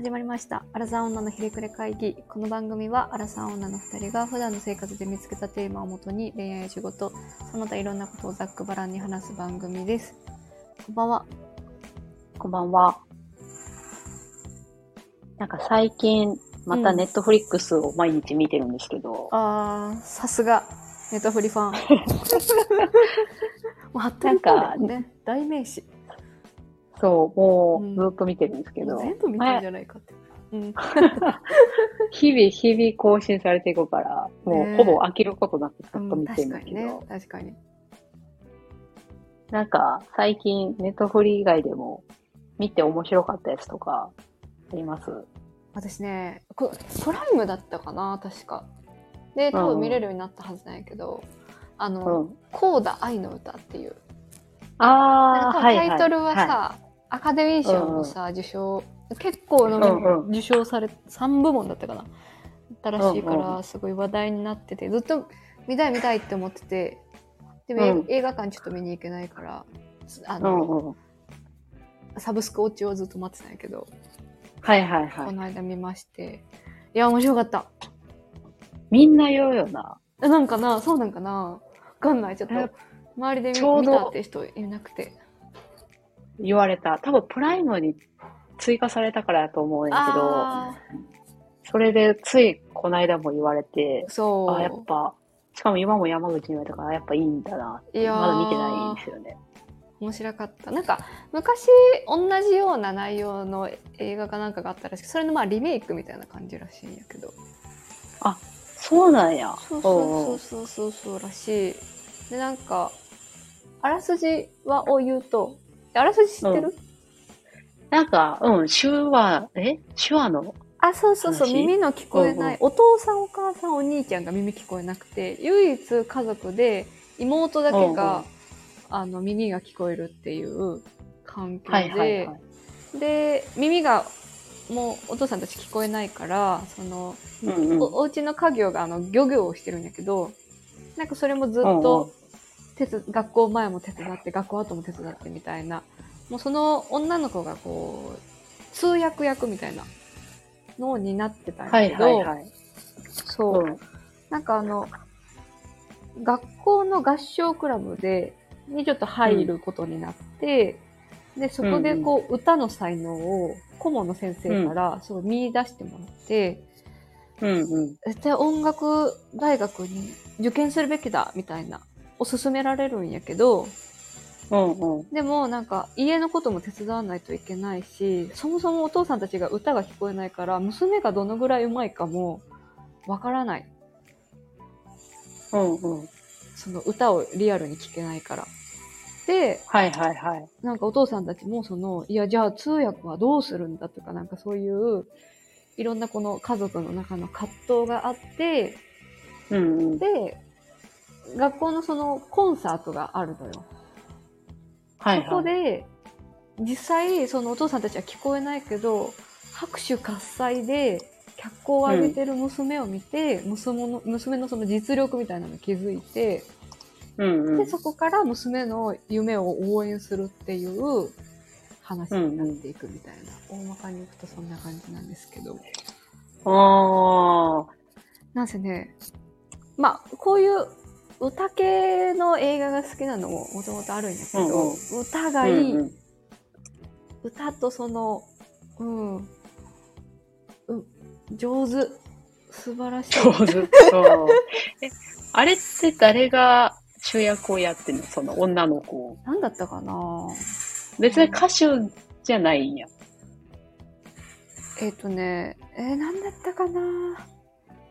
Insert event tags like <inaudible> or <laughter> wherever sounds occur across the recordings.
始まりました。アラサー女のひねくれ会議。この番組は、アラサー女の二人が普段の生活で見つけたテーマをもとに、恋愛や仕事、その他いろんなことをざっくばらんに話す番組です。こんばんは。こんばんは。なんか最近、またネットフリックスを毎日見てるんですけど、あー、さすが、ネットフリファン。<laughs> もう、ハットリなんかね、代名詞。そう、もうんうずっと見てるんですけど、全部見たんじゃないかって。うん。<laughs> 日々、日々更新されていくから、もねうほぼ飽きることなくずっとうん見てる確かにねんですけど、。確かに。なんか最近ネットフリ以外でも見て面白かったやつとかあります？私ねこプライムだったかな確かで多分見れるようになったはずなんやけど、あうのん。「コーダ愛の歌」っていうああ、はい、はい。タイトルはさ、はアカデミー賞のさ、受賞結構の、うんうん受賞され3部門だったかなだらしいかうんうらすごい話題になっててずっと見たい見たいって思っててでも、うん映画館ちょっと見に行けないからあい。うの、んうん。サブスク落ちをずっと待ってたんやけど、はいはいはい。この間見ましていや面白かったみんな言うよな。えなんかなそうなんかなわかんない。ちょっとえ、周りで見見たって人いなくて。言われた。多分プライムに追加されたからやと思うんやけど、あそれでついこの間も言われてー、そう。あ、やっぱ、しかも今も山口に言われたから、やっぱいいんだな。いやーまだ見てないんですよね。面白かった。なんか、昔、同じような内容の映画かなんかがあったらしく、それのまあリメイクみたいな感じらしいんやけど。そうなんや。そうおそううそうそうそうらしい。で、なんか、あらすじはを言うと、あらすじ知ってる、うん。なんか、うん、手話、え？手話の、あ、そうそうそう、話？耳の聞こえない、お父さんお母さんお兄ちゃんが耳聞こえなくて、唯一家族で妹だけがん、あの、耳が聞こえるっていう環境で、はいはいはい。で、耳がもうお父さんたち聞こえないから、その、うんうん。おお家の家業があの漁業をしてるんやけど、なんかそれもずっと手つ、学校前も手伝って、学校後も手伝ってみたいな、もうその女の子がこう、通訳役みたいなのになってたんはいやけど、はいはい。そう、うん。なんかあの、学校の合唱クラブで、にちょっと入ることになって、で、そこでこう、歌の才能を顧問の先生からすごい見出してもらって、うんうん。絶対音楽大学に受験するべきだ、みたいな、を勧められるんやけど、うんうん。でもなんか家のことも手伝わないといけないし、そもそもお父さんたちが歌が聞こえないから、娘がどのぐらい上手いかもわからない。うんうん。その歌をリアルに聞けないから。で、はいはいはい。なんかお父さんたちもその、いやじゃあ通訳はどうするんだとか、なんかそういう、いろんなこの家族の中の葛藤があって、うんうん。で、学校のそのコンサートがあるのよ。はいそこはい。で、実際、そのお父さんたちは聞こえないけど、拍手喝采で脚光を浴びてる娘を見て、娘の娘のその実力みたいなのに気づいて、うんうんで、。そこから娘の夢を応援するっていう話になっていくみたいな、大まかに言くとそんな感じなんですけど。ああ。なんせね、まあ、こういう歌系の映画が好きなのももともとあるんやけど、うんう歌がいい、うんうん歌とその、うん、う上手、素晴らしい。上手。そう。<laughs> え、あれって誰が主役をやってんの？その女の子を。なんだったかな？別に歌手じゃないんや。えっ、とね、えー、なんだったかな？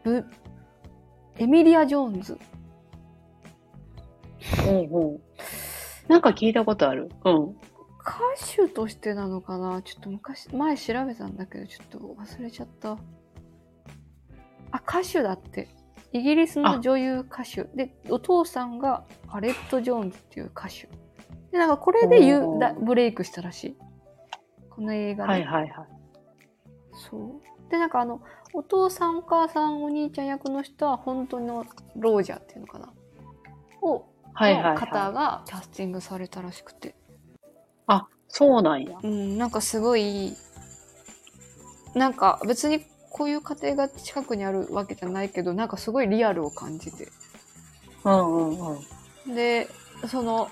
ブ、エミリア・ジョーンズ。うんうん。なんか聞いたことある。うん。歌手としてなのかな？ちょっと昔、前調べたんだけど、ちょっと忘れちゃった。あ、歌手だって。イギリスの女優歌手。で、お父さんがアレット・ジョーンズっていう歌手。で、なんかこれで言おーうだブレイクしたらしい。この映画で。はいはいはい。そう。で、なんかあの、お父さん、お母さん、お兄ちゃん役の人は本当のロージャーっていうのかな？を、の方はい。がキャスティングされたらしくて。あ、そうなんや。うん、なんかすごい、なんか別にこういう家庭が近くにあるわけじゃないけど、なんかすごいリアルを感じて。うんうんうん。で、その、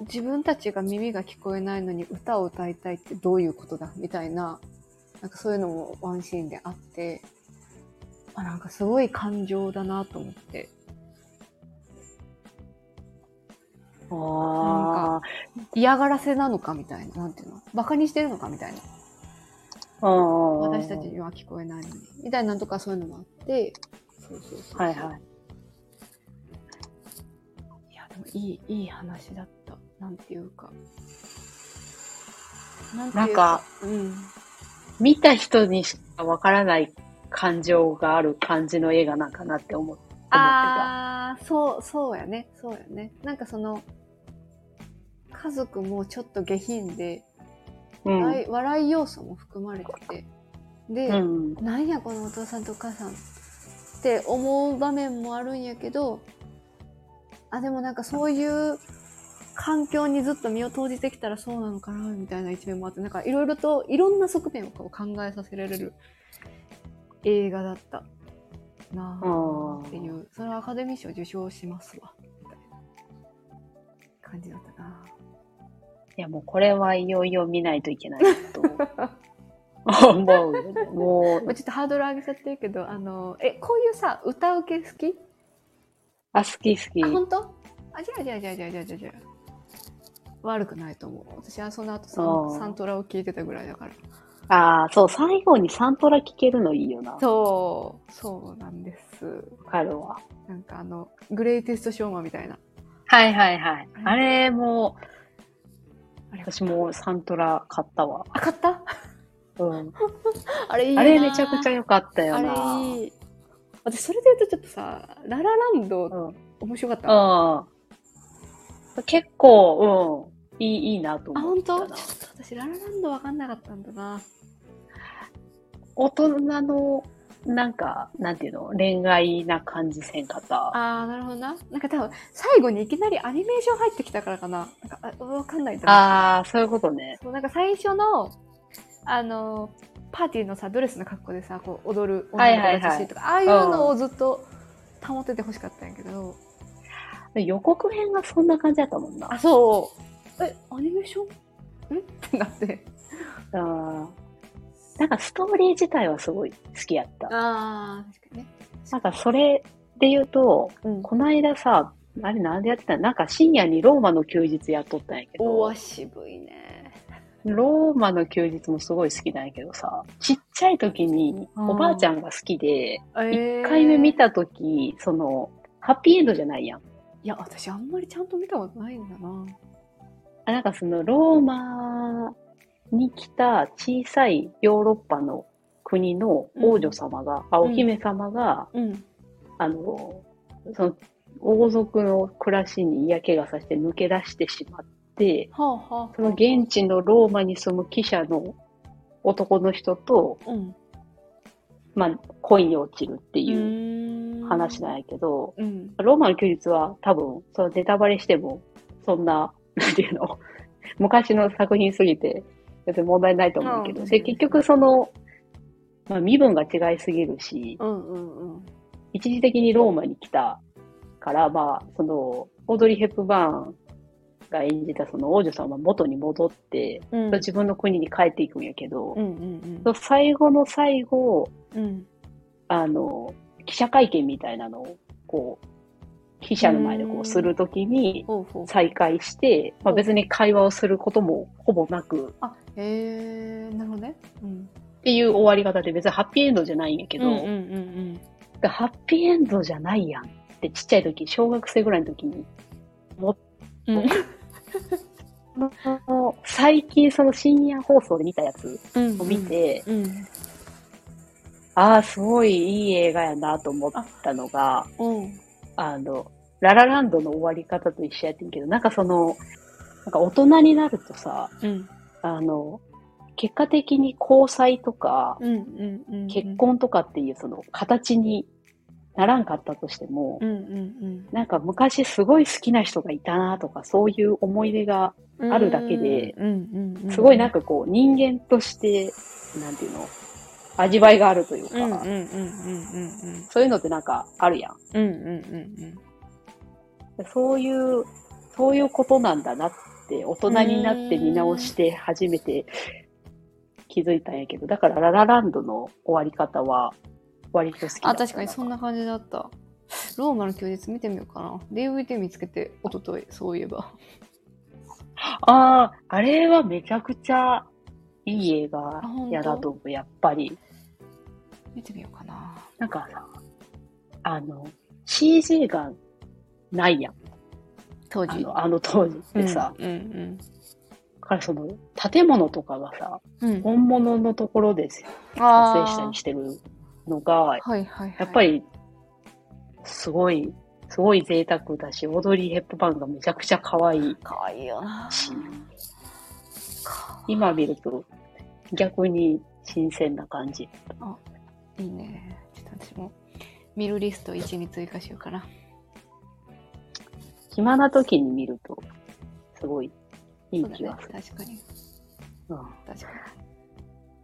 自分たちが耳が聞こえないのに歌を歌いたいってどういうことだ？みたいな、なんかそういうのもワンシーンであって、あ、なんかすごい感情だなと思って。あ嫌がらせなのかみたいな、なんていうの？バカにしてるのかみたいな。あ。うんうんうん。私たちには聞こえないのに。みたいなのとかそういうのもあって、そうそうそう。はいはい。いや、でもいい、いい話だった。なんていうか。なんていうなんか、うん。見た人にしかわからない感情がある感じの映画なんかなって思って思ってた。ああ、そう、そうやね。そうやね。なんかその、家族もちょっと下品で、うん。笑い笑い要素も含まれてて。で、うん。なんやこのお父さんとお母さんって思う場面もあるんやけど、あ、でもなんかそういう環境にずっと身を投じてきたらそうなのかな、みたいな一面もあって、なんかいろいろといろんな側面を考えさせられる映画だったなあっていう、それはアカデミー賞受賞しますわ、みたいな感じだったな。いやもうこれはいよいよ見ないといけないと <laughs> 思う。もう、まあちょっとハードル上げちゃってるけど、あの、え、こういうさ、歌受け好き？あ、好き好き。あ、本当？あ、じゃあじゃあじゃあじゃあじゃあじゃあじゃあ悪くないと思う。私はその後ササントラを聞いてたぐらいだから。ああ、そう、最後にサントラ聴けるのいいよな。わそう、そうなんです。かるわ。なんかあの、グレイテストショーマンみたいな。はいはいはい。あれも、私もサントラ買ったわ。あ、買った？うん。<laughs> あれいいなあれめちゃくちゃ良かったよあな。れいい。私それで言うとちょっとさ、ララランドうん。面白かった？うん。結構、うん。いい、いいなとあ、思ったな本当？ちょっ。と私ララランドわかんなかったんだな。大人の、なんか、なんていうの、恋愛な感じせんかった？あー、なるほどな。なんか多分、最後にいきなりアニメーション入ってきたからかな。なんか、あわかんないんだけどああ、そういうことね。そうなんか最初の、あの、パーティーのさ、ドレスの格好でさ、こう踊る女の子たちしとか、ああいうのをずっと保ってて欲しかったんやけど、予告編がそんな感じだったもんな。あ、そう。え、アニメーション？ん？ってなって。あーなんかストーリー自体はすごい好きやった。あー、確かにね。なんかそれで言うと、うん。この間さ、あれなんでやってたの？なんか深夜にローマの休日やっとったんやけどおわ、、渋いね。ローマの休日もすごい好きなんやけどさ、ちっちゃい時にうんおばあちゃんが好きで、え一ー、回目見た時、その、ハッピーエンドじゃないやん。いや、私あんまりちゃんと見たことないんだな。あなんかそのローマに来た小さいヨーロッパの国の王女様が、あ、お姫様が、うん。あの、その王族の暮らしに嫌気がさして抜け出してしまって、はあはあはあ。その現地のローマに住む記者の男の人と、うん。まあ、恋に落ちるってういう話なんやけど、うん。ローマの休日は多分、そのネタバレしても、そんな、なんていうの、昔の作品すぎて、別に問題ないと思うけど、うんで、結局その、まあ、身分が違いすぎるし、うんうんうん。一時的にローマに来たから、まあ、その、オードリー・ヘップバーンが演じたその王女様は元に戻って、うん自分の国に帰っていくんやけど、うんうんその最後の最後、うん。うん。あの、記者会見みたいなのを、こう、記者の前でこうんうするときに。再会して、まあ、別に会話をすることもほぼなく、あ、へえ、なるほどね。うん。っていう終わり方で別にハッピーエンドじゃないんやけど、うんうんうんでハッピーエンドじゃないやんってちっちゃい時、小学生ぐらいの時にうん。<laughs> 最近その深夜放送で見たやつうんを見、て、うん。ああ、すごいいい映画やなと思ったのが、うん。あの、ララランドの終わり方と一緒やってんけど、なんかその、なんか大人になるとさ、うん。あの、結果的に交際とか、うんうんうん。結婚とかっていうその形にならんかったとしても、うんうんなんか昔すごい好きな人がいたなとか、そういう思い出が、うん。あるだけでうんうんうん。すごいなんかこう、人間として、なんていうの、味わいがあるというか、そういうのってなんかあるやん。うん。うんうんうんそういう、そういうことなんだなって、大人になって見直して初めて気づいたんやけど、だからララランドの終わり方は割と好きだったあ、確かにそんな感じだった。ローマの休日見てみようかな。DVD 見つけて、一昨日そういえば。ああ、あれはめちゃくちゃいい映画やだと思う、やっぱり。見てみようかな。なんかさ、あの、CG がないやん。当時。あの、あの当時ってさ。うんうんだからその、建物とかがさ、うん。うん、本物のところで撮あ影したりしてるのが、はいはいはい。やっぱり、すごい、すごい贅沢だし、オードリー・ヘップバーンがめちゃくちゃ可愛いかわいいよな。し、今見ると逆に新鮮な感じ。いいね。ちょっと私も見るリスト1に追加しようかな。暇な時に見ると、すごいいい気がする。。確かに。うん、い確か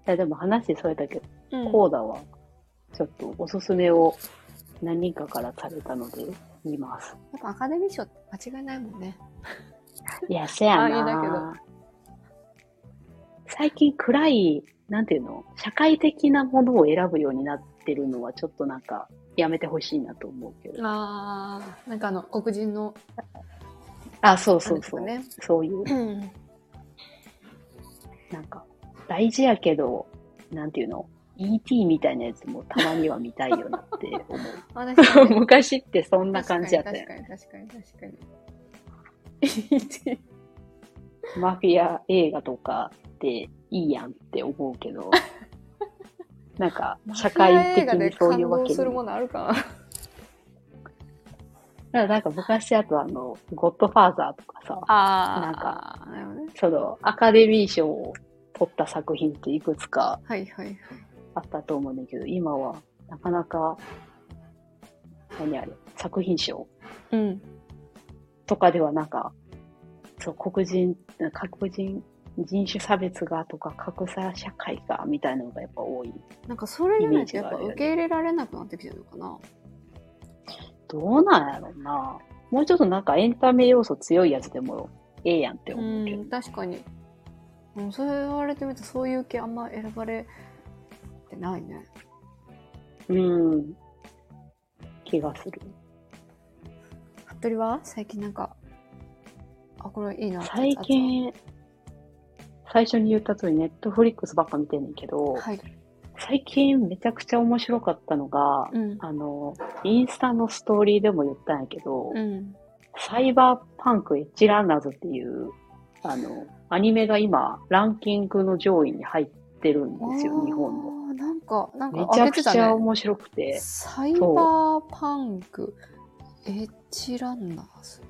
やでも話それだけど、コーダは、ちょっとおすすめを何人かからされたので見ます。やっぱアカデミー賞間違いないもんね。いや、せやあいいだけな最近暗い、なんていうの、社会的なものを選ぶようになってるのはちょっとなんか、やめてほしいなと思うけど。あー、なんかあの、黒人の、あ、そうそうそう。ねそういう、うん。なんか、大事やけど、なんていうの、ET みたいなやつもたまには見たいよなって思う。に <laughs> 昔ってそんな感じやったよ確。かに確かに確かに確かに。<laughs> マフィア映画とかっていいやんって思うけど、なんか、社会的にそういうわけに。するものあるかな <laughs> なんか昔あとあの、ゴッドファーザーとかさ、あなんか。そのアカデミー賞を取った作品っていくつかはいはいはい。あったと思うんだけど、今はなかなか、何あれ、作品賞うん。とかではなんか、そう、黒人、黒人、人種差別がとか格差社会がみたいなのがやっぱ多い。なんかそれじゃないとやっぱ受け入れられなくなってきてるのかな？どうなんやろうな。もうちょっとなんかエンタメ要素強いやつでもええやんってう思うけど。ん、確かに。うん、それ言われてみるとそういう系あんま選ばれてないね。うん。気がする。服部は？最近なんか、あ、これいいな最近、最初に言った通りネットフリックスばっか見てんねんけど、はい。最近めちゃくちゃ面白かったのが、うん。あの、インスタのストーリーでも言ったんやけど、うん。サイバーパンクエッジランナーズっていう、あの、アニメが今、ランキングの上位に入ってるんですよ、日本の。の。なんか、なんめかちゃくちゃ。面白くて、サイバーパンク、エッジランナーズ？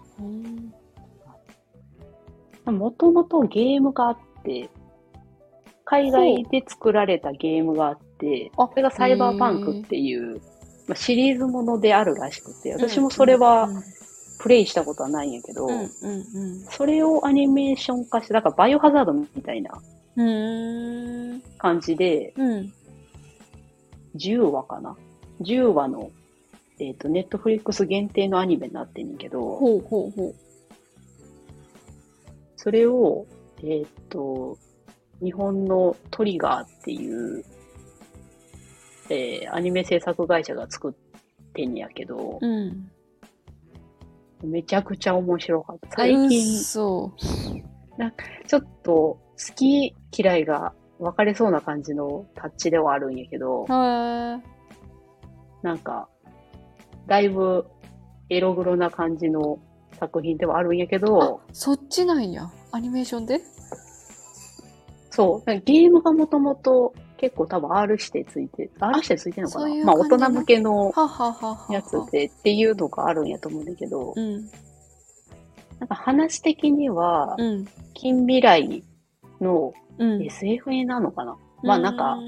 うん。もともとゲームがあって、海外で作られたゲームがあって、あそれがサイバーパンクっていう、まあ、シリーズものであるらしくて、私もそれはプレイしたことはないんやけど、それをアニメーション化して、だからバイオハザードみたいな。感じで、うん。10話かな ?10 話の、えっ、と、ネットフリックス限定のアニメになってんねんけど、ほうほうほう。それを、えっ、と、日本のトリガーっていう、えーアニメ制作会社が作ってんやけど、うん。めちゃくちゃ面白かった。最近、そちょっと好き嫌いが分かれそうな感じのタッチではあるんやけどなんか、だいぶエログロな感じの作品ではあるんやけど、そっちなんや。アニメーションで？そう、ゲームがもともと結構多分 R 指定ついて、R 指定ついてるのかな？まあ大人向けの。やつでっていうのがあるんやと思うんだけど、うん。なんか話的には、うん。近未来のうん。SF なのかな、まあなんか、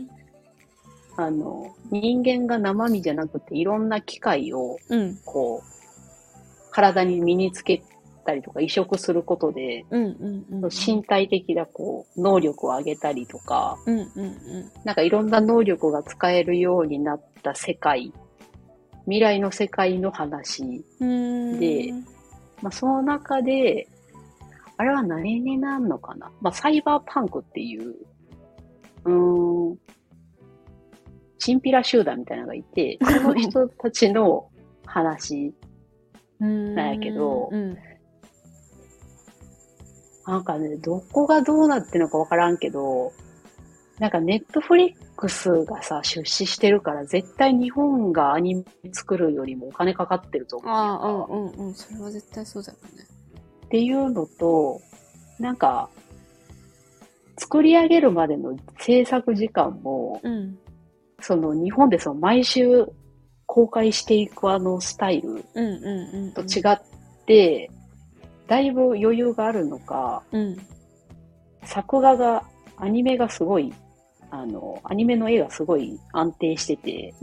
あの、人間が生身じゃなくていろんな機械を、うん。こう、体に身につけたりとか移植することで、うんうんうん。身体的なこう、能力を上げたりとか、うんうんうん。なんかいろんな能力が使えるようになった世界、未来の世界の話。でまあ、その中で、あれは何になるのかな？まあ、サイバーパンクっていう、うーん、チンピラ集団みたいなのがいて、<laughs> その人たちの話なんやけどうん。なんかね、どこがどうなってるのかわからんけど、なんかネットフリックスがさ、出資してるから、絶対日本がアニメ作るよりもお金かかってると思うああ、か。うんうんうん。それは絶対そうだよね。っていうのと、なんか、作り上げるまでの制作時間も、うん。その日本でその毎週公開していくあのスタイル。と違って、だいぶ余裕があるのか、うん。作画が、アニメがすごい、あの、アニメの絵がすごい安定してて。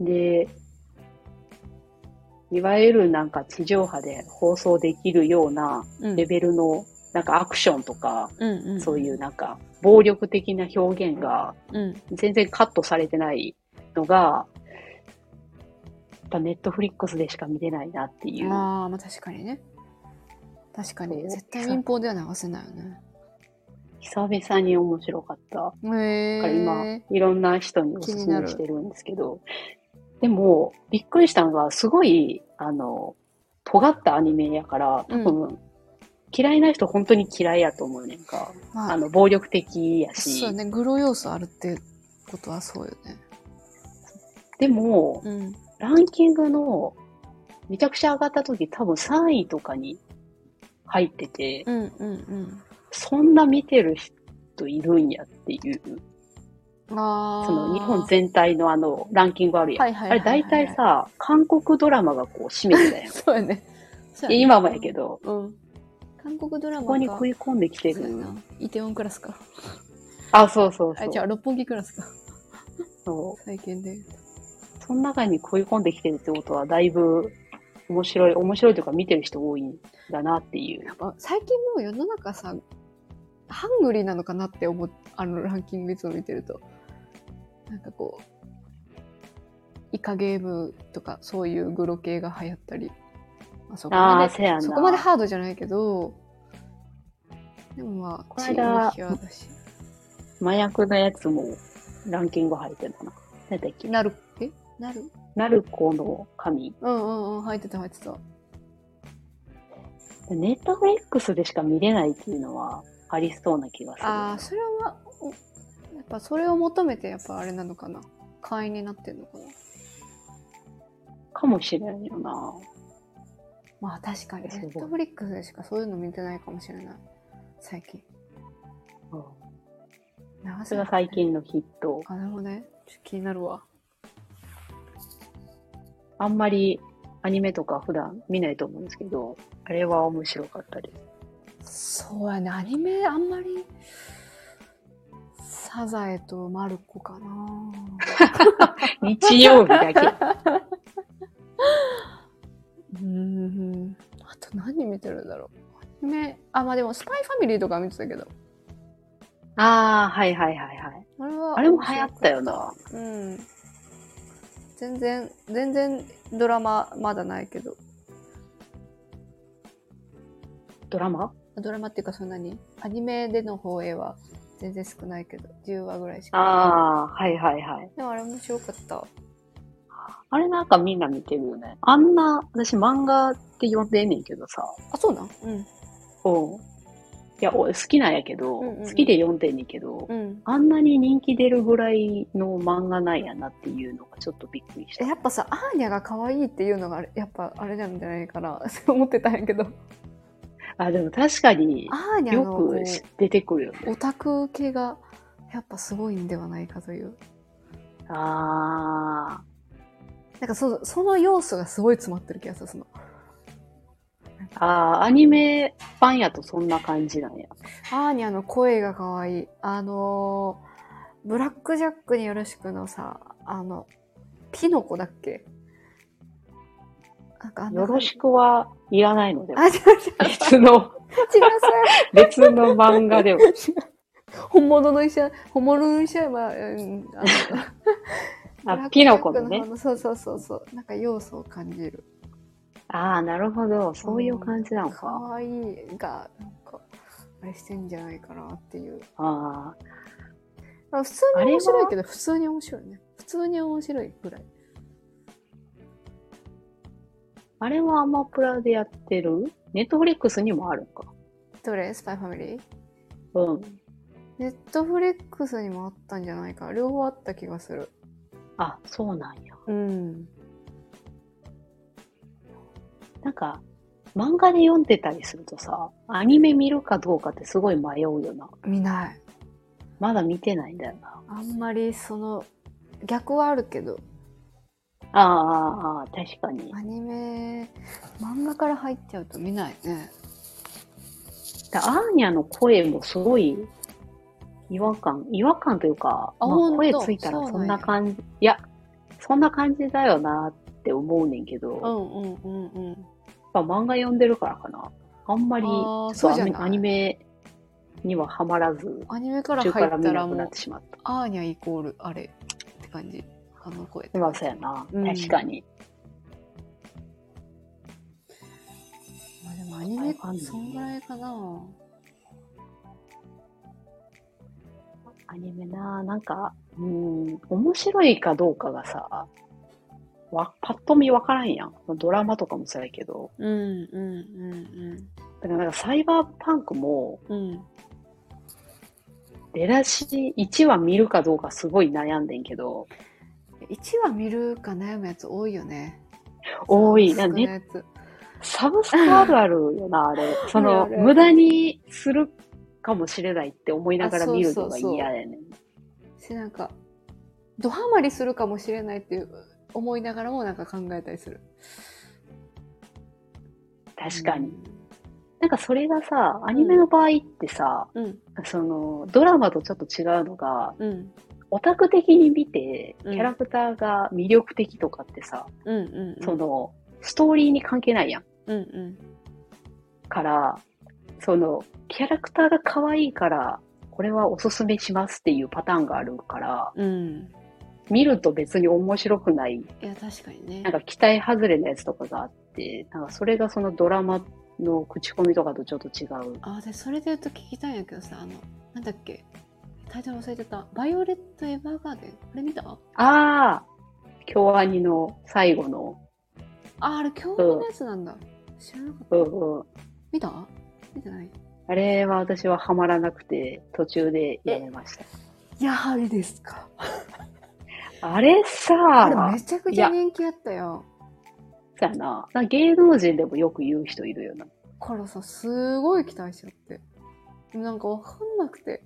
で、いわゆるなんか地上波で放送できるようなうんレベルの、なんかアクションとか、うんうん。そういうなんか暴力的な表現がうん。全然カットされてないのが、やっぱネットフリックスでしか見れないなっていう。ああ、まあ確かにね。確かに。絶対民放では流せないよね。久々に面白かった。へだから今え。、いろんな人におすすめしてるんですけど、でも、びっくりしたのが、すごい、あの、尖ったアニメやから、多分、嫌いな人本当に嫌いやと思うねんか。まあの、暴力的やし。そうね。グロ要素あるってことはそうよね。でも、うん。ランキングの、めちゃくちゃ上がった時多分3位とかに入ってて、うんうんうん。そんな見てる人いるんやっていう、ああ。その日本全体のあの、ランキングあるやん。はいはいはいはいあれ大体さ、韓国ドラマがこう占めてたやん。そうやね。やね今もやけど、うん。韓国ドラマかここに食い込んできてる。イテウォンクラスか。あ、そうそうそあ、う。じゃあ六本木クラスか。そう最近で。その中に食い込んできてるってことは、だいぶ面白い、面白いというか見てる人多いんだなっていうや。っぱ最近もう世の中さ、ハングリーなのかなって思う、あのランキングいつも見てると。なんかこう、イカゲームとかそういうグロ系が流行ったり。まあ、そこまで。そこまでハードじゃないけど、でもまあ、こだし。麻薬のやつもランキング入ってたな。何だっけなる、えなるナルコの神。うんうんうん、入ってた入ってた。ネットフリックスでしか見れないっていうのはありそうな気がする。ああ、それは、おやっぱそれを求めてやっぱあれなのかな。会員になってんのかな。かもしれんよな。まあ確かに、ネットフリックスでしかそういうの見てないかもしれない。最近。うん流それが最。近のヒット。あ、なるほどね。ちょっと気になるわ。あんまりアニメとか普段見ないと思うんですけど、あれは面白かったです。そうやね、アニメあんまり、サザエとマルコかな日曜日だけ。うーん。あと何見てるんだろう。アニメ、あ、まあでもスパイファミリーとか見てたけど。ああ、はいはいはいはい。あれは。あれも流行ったよな。うん。全然、全然ドラマまだないけど。ドラマ？ドラマっていうかそんなに、アニメでの放映は全然少ないけど、10話ぐらいしか。ああ、はいはいはい。でもあれ面白かった。あれなんかみんな見てるよね。あんな、私漫画って呼んでんねんけどさ。あ、そうなん？うん。うん。いや、俺好きなんやけど、うんうんうん好きで読んでんねんけど、うん。あんなに人気出るぐらいの漫画なんやなっていうのがちょっとびっくりしたえ。やっぱさ、アーニャが可愛いっていうのがあれ、やっぱあれなんじゃないかな。そ <laughs> う思ってたんやけど。あ、でも確かにアーニャよのこうく出てくるよね。オタク系がやっぱすごいんではないかという。あなんかそその要素がすごい詰まってる気がする。そのあ、ああ、アニメ版やとそんな感じなんや。アーニャの声が可愛い。あのーブラックジャックによろしくのさ、あの、ピノコだっけ？なんかよろしくはいらないので、あ、違う違う。別の、違う、別の漫画でも。<laughs> 本物の医者、本物の医者は、うん、あの <laughs> あ、ピノコのねそうそうそうそう。なんか要素を感じる。ああ、なるほど。そういう感じなのかか。わいいが、なんか、あれしてんじゃないかなっていう。ああ、あ普通に面白いけど、普通に面白いね。普通に面白いぐらい。あれはアマプラでやってる？ネットフリックスにもあるんか。どれ？スパイファミリー？うん。ネットフリックスにもあったんじゃないか。両方あった気がする。あ、そうなんや。うん。なんか、漫画で読んでたりするとさ、アニメ見るかどうかってすごい迷うよな。見ない。まだ見てないんだよな。あんまりその、逆はあるけど、ああ、ああ、確かに。アニメ、漫画から入っちゃうと見ないね。だアーニャの声もすごい違和感、違和感というか、まあ、声ついたらそんな感じ、いや、そんな感じだよなって思うねんけど、うんうんうんうん。ぱ漫画読んでるからかな。あんまり、ちょっとアニメにはハマらず、アニメから途入ったらもうなってしまった。アーニャイコールあれって感じ。あの声まあ、そうやな。うん確かに。まあでもアニメそんぐらいかな。アニメな、なんか、うん、面白いかどうかがさ、わ、パッと見わからんやん。ドラマとかもそうやけど。うんうんうんだからなんかサイバーパンクも、うん。うん。出だし1話見るかどうかすごい悩んでんけど、1話見るか悩むやつ多いよね。多い。なサブスクのね、やつ。サブスクあるあるよな、あれ。<laughs> その、無駄にするかもしれないって思いながら見るのが嫌やねん。し、なんか、ドハマりするかもしれないっていう思いながらもなんか考えたりする。確かに。なんかそれがさ、アニメの場合ってさ、うん。その、ドラマとちょっと違うのが、うん。オタク的に見て、キうんャラクターが魅力的とかってさ、うんうんうん。その、ストーリーに関係ないやん。うんうん。から、その、キャラクターが可愛いから、これはおすすめしますっていうパターンがあるから、うん。見ると別に面白くない、いや、確かにね。なんか期待外れのやつとかがあって、なんかそれがそのドラマの口コミとかとちょっと違う。あ、で、それで言うと聞きたいんやけどさ、あの、なんだっけ？タイトル忘れてた。バイオレット・エヴァーガーデン？これ見た？あ、ああ京アニの最後の、あれ、今日のやつなんだ。知らなかった。うんうん。見た？見てない？あれは私はハマらなくて、途中でやめました。やはりですか？あれあさ、れめちゃくちゃ人気あったよ。そうやな。芸能人でもよく言う人いるよな。からさ、すごい期待しちゃって。なんかわかんなくて。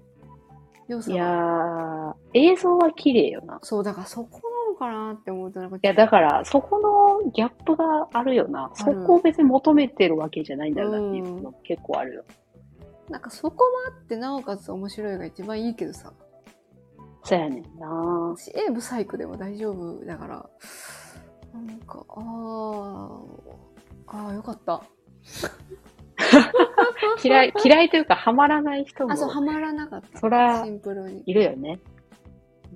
要素いやが。ー、映像は綺麗よな。そう、だからそこなのかなって思うとなんか。いや、だから、そこのギャップがあるよな。そこを別に求めてるわけじゃないんだよなっていうの結構あるよ。なんかそこもあって、なおかつ面白いが一番いいけどさ。そうやねんな。私、A ブサイクでも大丈夫だから、なんか、あー、あーよかった。<laughs> 嫌い、嫌いというか、ハマらない人もあ、そう、ハマらなかった。そらシンプルに。いるよね。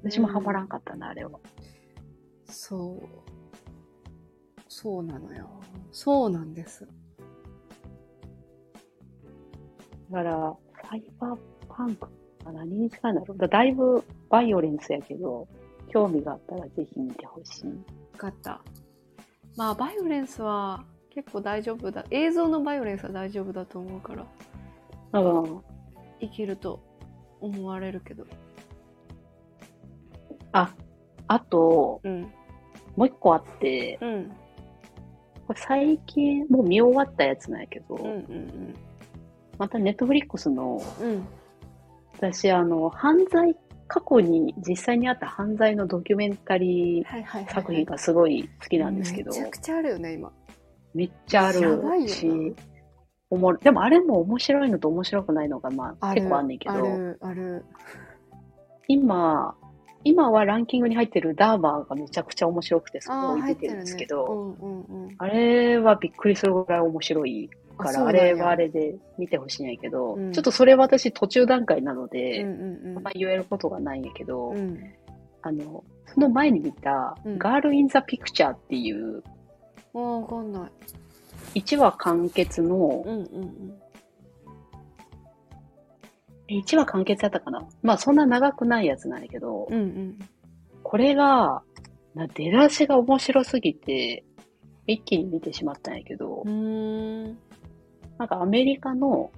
私もハマらんかったな、あれは。そう。そうなのよ。そうなんです。だから、サイバーパンクは何に近いんだろうだだいぶバイオレンスやけど、興味があったらぜひ見てほしい。分かった。まあ、バイオレンスは結構大丈夫だ。映像のバイオレンスは大丈夫だと思うから、うん。いけると思われるけど。あ、あと、うん。もう一個あって、うん。これ最近もう見終わったやつなんやけど、うんうんまたネットフリックスの、うん。うん。私あの、犯罪、過去に実際にあった犯罪のドキュメンタリー。作品がすごい好きなんですけど、めちゃくちゃあるよね、今。めっちゃあるよし、おもろでもあれも面白いのと面白くないのがまあ結構あんねんけど。今、今はランキングに入ってるダーマーがめちゃくちゃ面白くて、そこああ、置いてるんですけど、うんうんうん。あれはびっくりするぐらい面白いから、あれはあれで見てほしいんやけど、うんちょっとそれ私途中段階なのうんで、うんあんま言えることがないんやけど、うん。うん。あの、その前に見た、うんガール・イン・ザ・ピクチャーっていう、わかんない。1話完結のう、んうんえ1話完結だったかなまあそんな長くないやつなんやけど、うん。うんうん。これが、な出だしが面白すぎて、一気に見てしまったんやけど。なんかアメリカの、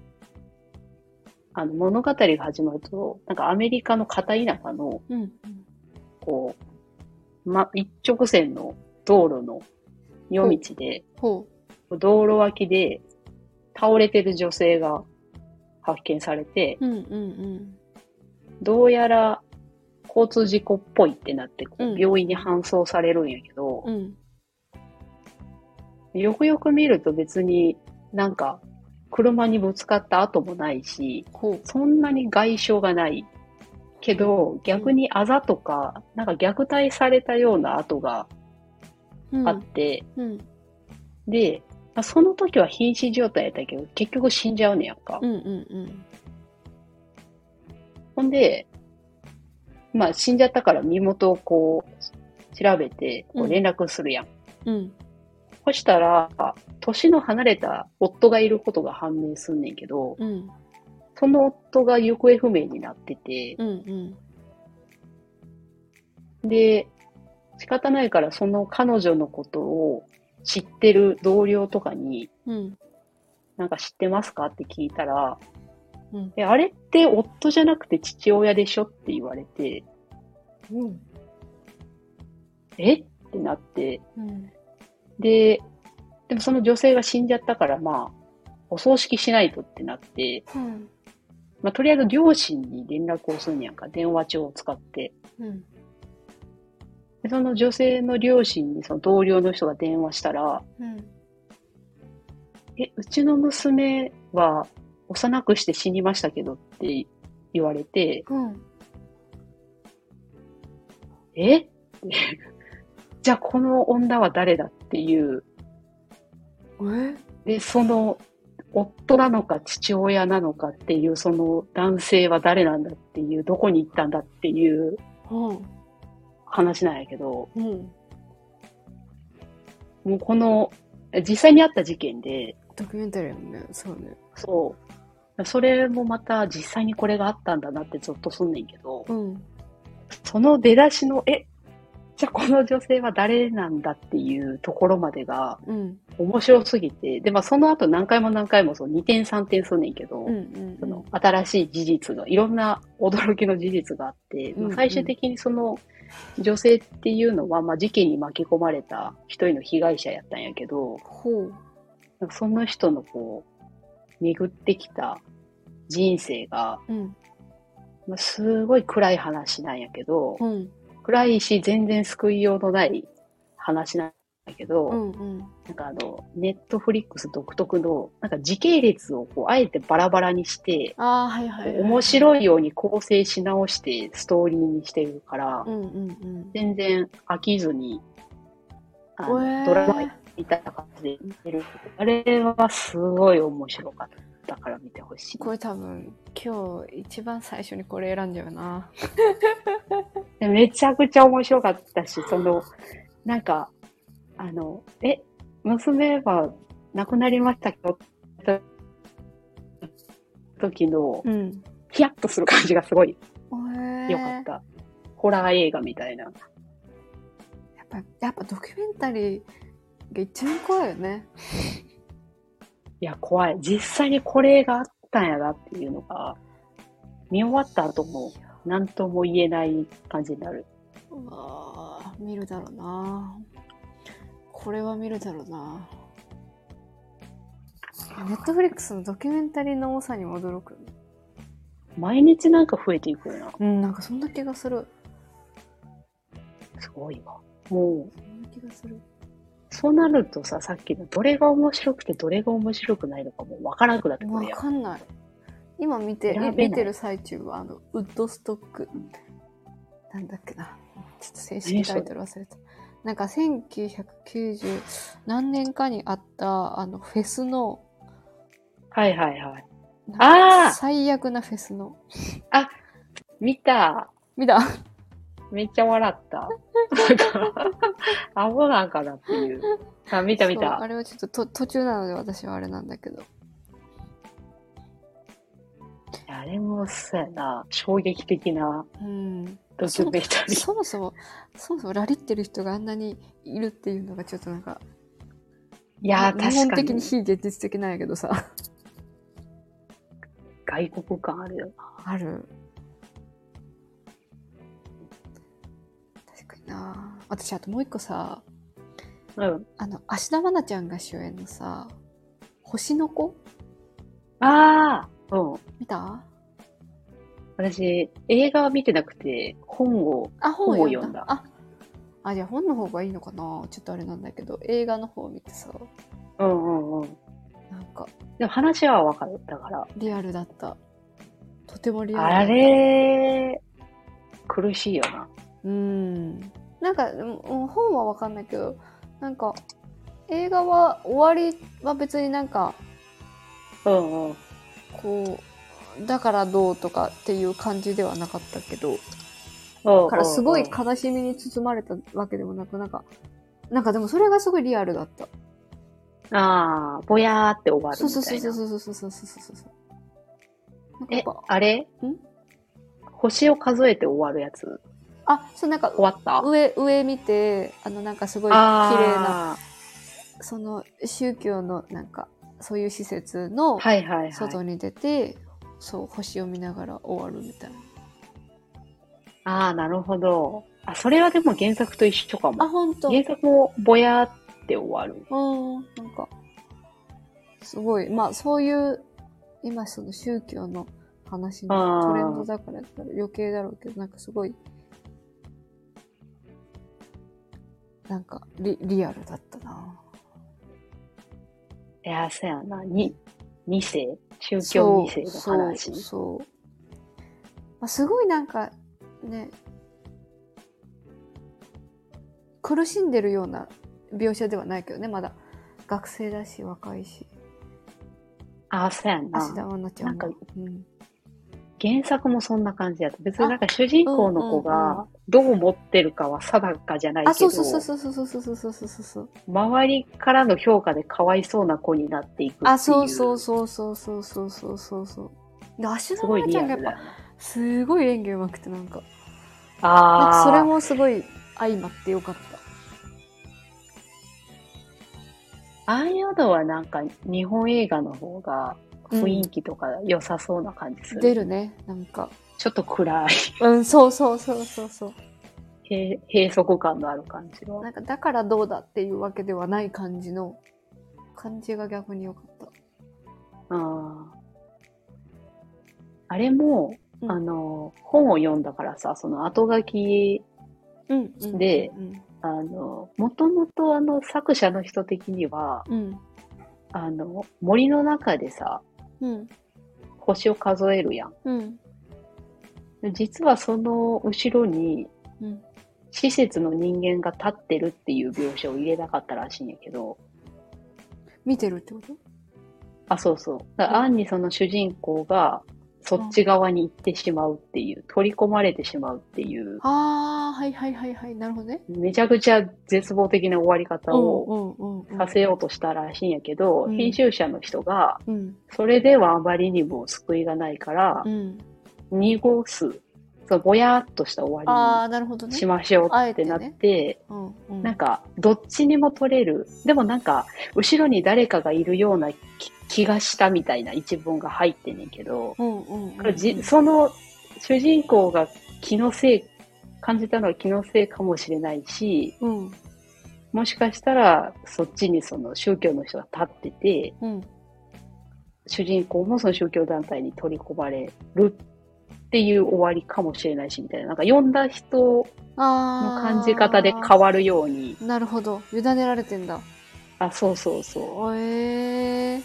あの物語が始まると、なんかアメリカの片田舎の、うんこう、ま、一直線の道路の夜道で、ほ道路脇で倒れてる女性が発見されて、う。うんうんどうやら交通事故っぽいってなって、こうんう病院に搬送されるんやけどう、ん。うん。よくよく見ると別になんか車にぶつかった跡もないし。そんなに外傷がない。けど、逆にあざとか、なんか虐待されたような跡がうんあって、うん。で、まあ、その時は瀕死状態やったけど、結局死んじゃうねやんか。うんうんうん。ほんで、まあ死んじゃったから身元をこう、調べて、こううん連絡するやん。うん。そしたら、年の離れた夫がいることが判明すんねんけど、うん。その夫が行方不明になってて、うんうん。で、仕方ないからその彼女のことを知ってる同僚とかに、うん。なんか知ってますかって聞いたら、うん。え、あれって夫じゃなくて父親でしょって言われて、うん。え？ってなって、うん。で、でもその女性が死んじゃったから、まあ、お葬式しないとってなって、うん。まあ、とりあえず両親に連絡をするんやんか、電話帳を使って。うん。でその女性の両親にその同僚の人が電話したら、うん。え、うちの娘は幼くして死にましたけどって言われて、うん。え？<laughs> じゃあこの女は誰だっていう。え？で、その夫なのか父親なのかっていう、その男性は誰なんだっていう、どこに行ったんだっていううん。話なんやけど、うん。もうこの、実際にあった事件で、ドキュメンタリーやもんね。そうね。そう、それもまた実際にこれがあったんだなってゾッとすんねんけど、うん。その出だしの、え、じゃあこの女性は誰なんだっていうところまでがうん。面白すぎて、で、まあその後何回も何回もそう2点3点すんねんけど、うん。うん。その新しい事実が、いろんな驚きの事実があって、うんうんまあ最終的にその女性っていうのは、まあ事件に巻き込まれた一人の被害者やったんやけど、ほう。なんかその人のこう、巡ってきた人生が、うん。まあ、すごい暗い話なんやけど、うん。暗いし全然救いようのない話なんやけど、うん。うん。なんかあの、ネットフリックス独特の、なんか時系列をこう、あえてバラバラにして、ああ、はいはいはい。面白いように構成し直してストーリーにしてるから、うんうんうん。全然飽きずに、あのえードラマ見た感じで見てる。あれはすごい面白かったから見てほしい。これ多分、今日一番最初にこれ選んじゃうな。で <laughs> めちゃくちゃ面白かったし、その、なんか、あの、え、娘は亡くなりましたけど、時のうん。ヒヤッとする感じがすごいえ良かった。ホラー映画みたいな。やっぱ、やっぱドキュメンタリーが一番怖いよね。いや、怖い。実際にこれがあったんやなっていうのが、見終わった後も何とも言えない感じになる。うわー見るだろうな。これは見るだろうな。ネットフリックスのドキュメンタリーの多さにも驚く。毎日なんか増えていくよな。うん、なんかそんな気がする。すごいわ。もう、そんな気がする。そうなるとさ、さっきのどれが面白くてどれが面白くないのかもうわからなくなってくわるやん。かんない。今見て、選べない見てる最中は、あの、ウッドストック。なんだっけな。ちょっと正式タイトル忘れた。なんか1990何年かにあったあのフェスの、はいはいはい。なんかあー最悪なフェスの。見た。見た？めっちゃ笑った。<laughs> なんか、アホなんかなっていう。あ、見た見たあ。れはちょっとと途中なので私はあれなんだけど。あれもそうやな。衝撃的なうん。ドキュメンタリー。そもそも、そもそもラリってる人があんなにいるっていうのがちょっとなんか、いや確かに的に非現実的なんやけどさ。外国感あるよある。な私あともう一個さ、な。うん。あの、芦田愛菜ちゃんが主演のさ、星の子？ああ、うん。見た？私、映画は見てなくて、本を、あ、本を読んだ。あ、あ、じゃあ本の方がいいのかな？ちょっとあれなんだけど、映画の方を見てさ、うんうんうん。なんか、でも話はわかる。だから。リアルだった。とてもリアル。あれ、苦しいよな。うん。なんか、うん本はわかんないけど、なんか、映画は終わりは別になんか、うんうん。こう、だからどうとかっていう感じではなかったけど、だだからすごい悲しみに包まれたわけでもなく、なんか、なんかでもそれがすごいリアルだった。ああ、ぼやーって終わるそうみたいな。そうそうそうそうそうそうそうそう。えあれ？星を数えて終わるやつあ、そうなんか終わった？上、上見て、あのなんかすごい綺麗な、あその宗教のなんか、そういう施設のーはいはいはい。外に出て、そう、星を見ながら終わるみたいな。ああ、なるほど。あ、それはでも原作と一緒かあ、も。ほんと。原作もぼやーって終わる。うん、なんか、すごい、まあそういう、今その宗教の話のトレンドだから余計だろうけど、なんかすごい、なんかリリアルだったな。いやー、そうやな。に、二世？宗教二世のそう話。そう。まあ、すごいなんか、ね、苦しんでるような描写ではないけどね、まだ学生だし若いし。ああ、そうやな。芦田愛菜ちゃんもなんかうん、原作もそんな感じやった。別になんか主人公の子がどう思ってるかは定かじゃないけあ、ど、そうそうそうそうそうそうそうそうそうそう。周りからの評価でかわいそうな子になっていくっていう。あ、そうそうそうそうそうそうそうそうそう。で、芦田すごい愛菜ちゃんがやっぱ。すごい演技上手くてなんか、なんああ。かそれもすごい相まってよかった。ああいうのはなんか日本映画の方が雰囲気とか良さそうな感じする。出るね、なんか。ちょっと暗い、うん、そうそうそうそうそう。閉閉塞感のある感じの。なんか、だからどうだっていうわけではない感じの、感じが逆に良かった。ああれも、うんあの、本を読んだからさ、その後書き、うん、うん。でうん、あの、もともとあの作者の人的には、うん、あの、森の中でさ、うん、星を数えるやん。うん、で実はその後ろに、うん。施設の人間が立ってるっていう描写を入れなかったらしいんやけど、見てるってこと？あ、そうそう。だからうん暗にその主人公がそっち側に行ってしまうっていう、取り込まれてしまうっていう、あー、はいはいはいはい。なるほどね。めちゃくちゃ絶望的な終わり方を。させようとしたらしいんやけど、うん編集者の人が、うん、それではあまりにも救いがないからう、ん。濁す、そうぼやっとした終わあー、なるほどねりにし。ましょうってなって、うん、うん。なんか、どっちにも取れる。でもなんか、後ろに誰かがいるような気気がしたみたいな一文が入ってんねんけど、うん、うん、うん。これじその主人公が気のせい、感じたのは気のせいかもしれないし、うん、もしかしたらそっちにその宗教の人が立ってて、うん。主人公もその宗教団体に取り込まれるっていう終わりかもしれないし、みたいな。なんか読んだ人の。感じ方で変わるように、なるほど。委ねられてんだ。あ、そうそうそう。えー。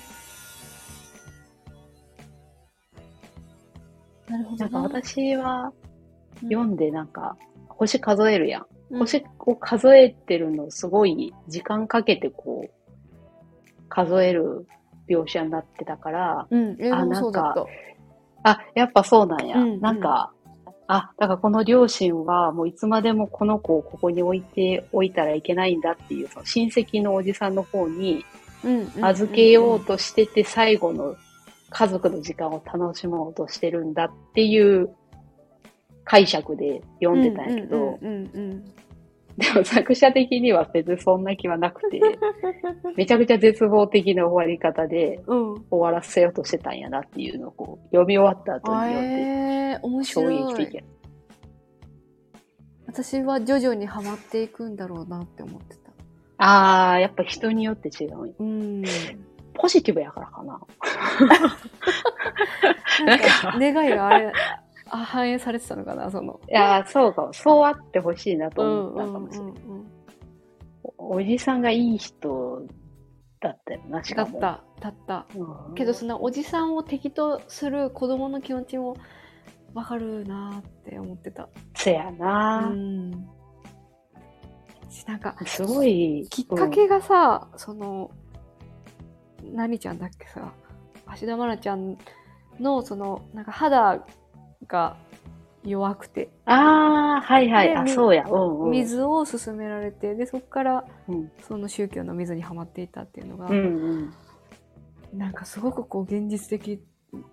なるほどなんか私は読んでなんか、星数えるやん。うん星を数えてるのすごい時間かけてこう、数える描写になってたから、うん、映画もそうだった。あ、やっぱそうなんや。うんうん。なんか、あ、だからこの両親はもういつまでもこの子をここに置いておいたらいけないんだっていう、その親戚のおじさんの方に預けようとしてて最後の家族の時間を楽しもうとしてるんだっていう解釈で読んでたんやけど、でも作者的には別にそんな気はなくて、<laughs> めちゃくちゃ絶望的な終わり方で。終わらせようとしてたんやなっていうのをこう読み終わった後あに読んで、えー、面衝撃的。や私は徐々にはまっていくんだろうなって思ってた。あー、やっぱ人によって違ううん。ポジティブやからかな。<laughs> <laughs> なんか、願いがあれ、あ反映されてたのかな、その。いやー、そうかも。そうあってほしいなとうん思ったうんかもしれない。うんおおじさんがいい人だったよな、しかも。だった、だった。うんけど、そのおじさんを敵とする子供の気持ちもわかるなって思ってた。せやうな、ん。しなんか、すごい。きっかけがさ、その、何ちゃんだっけさ、芦田愛菜ちゃんの、その、なんか肌が弱くて、ああ、はいはい。あ、そうや。うんうん。水を勧められて、で、そこから、うんその宗教の水にはまっていたっていうのが、うんうん。なんかすごくこう、現実的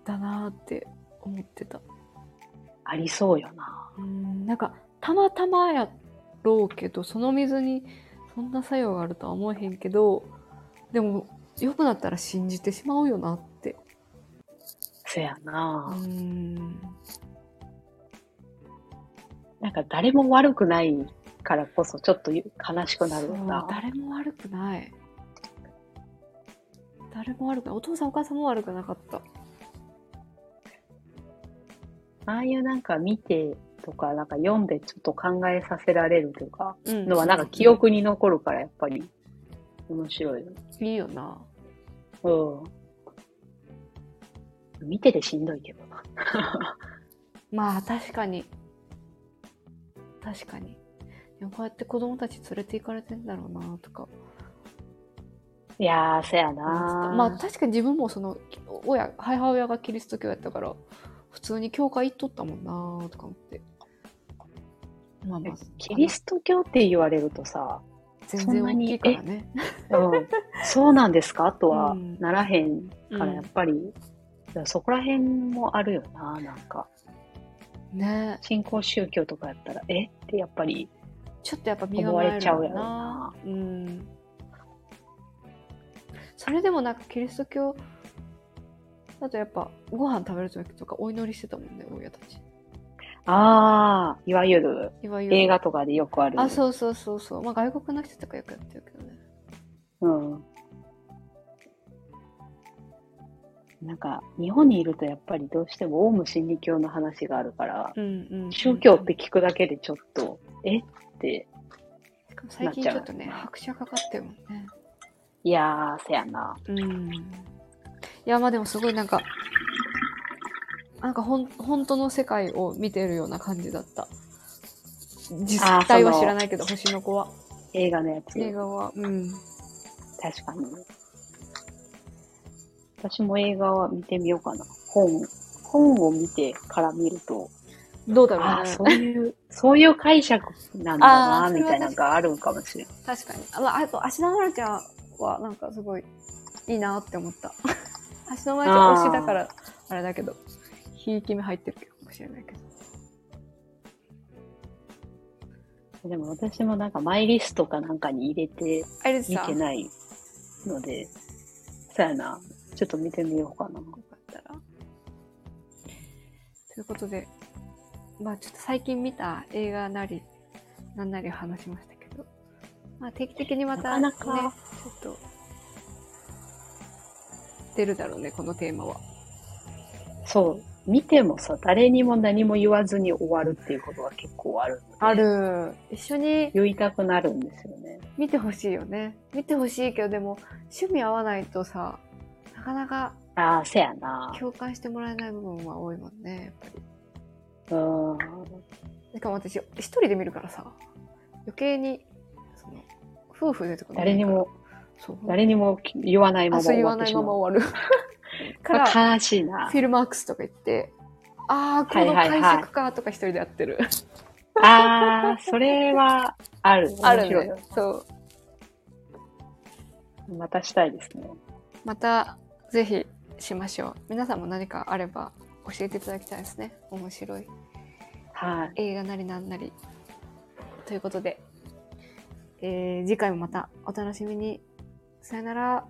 だなって思ってた。ありそうよな。うん、なんか、たまたまやろうけど、その水にそんな作用があるとは思えへんけど、でも、良くなったら信じてしまうよなって。せやな、うん。なんか誰も悪くないからこそちょっと悲しくなるな。誰も悪くない。誰も悪くない。お父さんお母さんも悪くなかった。ああいうなんか見てとか、なんか読んでちょっと考えさせられるというか、うんのはなんか記憶に残るからやっぱり面白いよ。いいよな。うん。見ててしんどいけどな。<laughs> まあ、確かに。確かに。こうやって子供たち連れて行かれてんだろうなとか。いやー、せやなまあ確かに自分もその親母親がキリスト教やったから普通に教会行っとったもんなとか思って。まあまあキリスト教って言われるとさ、全然大きいからね。うん、そうなんですか？とはうん。ならへんからやっぱり、そこら辺もあるよな、なんか。ね。新興宗教とかやったら、え？ってやっぱり、ちょっとやっぱ身構えちゃうやろな。うん。それでもなんかキリスト教だとやっぱご飯食べる時とかお祈りしてたもんね親たち。ああ、いわゆるいわゆる。映画とかでよくある。あそうそうそうそう。まあ外国の人とかよくやってるけどね。うん。なんか、日本にいるとやっぱりどうしてもオウム真理教の話があるから、うんうん、うん、宗教って聞くだけでちょっと、えって、最近ちょっとね拍車かかってるもんねいやー、せやな。うん。いや、まあでもすごいなんか、なんかほん、本当の世界を見てるような感じだった。実態は知らないけど、星の子は。映画のやつ。映画は。うん。確かに。私も映画は見てみようかな。本、本を見てから見ると、どうだろああ、うね。そういう、そういう解釈なんだな、みたいなのがあるんかもしれん。確かに。あ、まあ、あと、芦田愛菜ちゃんはなんかすごいいいなって思った。芦田愛菜ちゃん推しだから、あれだけど、ひいき目入ってるかもしれないけど。でも私もなんかマイリストかなんかに入れて見てないので、そうやな。ちょっと見てみようかな。かったら。ということで、まあちょっと最近見た映画なり、なんなり話しましたけど、まあ定期的にまたね、なかなかちょっと、出るだろうね、このテーマは。そう。見てもさ、誰にも何も言わずに終わるっていうことが結構ある。あ。る。一緒に言いたくなるんですよね。見てほしいよね。見てほしいけど、でも、趣味合わないとさ、なかなかああ、せやな。共感してもらえない部分は多いもんね、やっぱり。うん。しかも私、一人で見るからさ、余計に、その、夫婦でとか誰にも、そう誰にも言わないままあ、そう終言わないわってしまう。まま終わる。<laughs> から、悲しいな。ィルマークスとか行って、あー、このはいはいはい解釈かとか一人でやってる。ああ、それはある。<laughs> あるね。そう。またしたいですね。また、ぜひしましょう。皆さんも何かあれば教えていただきたいですね。面白いはい。映画なりなんなり。ということで、えー次回もまたお楽しみに。さよなら。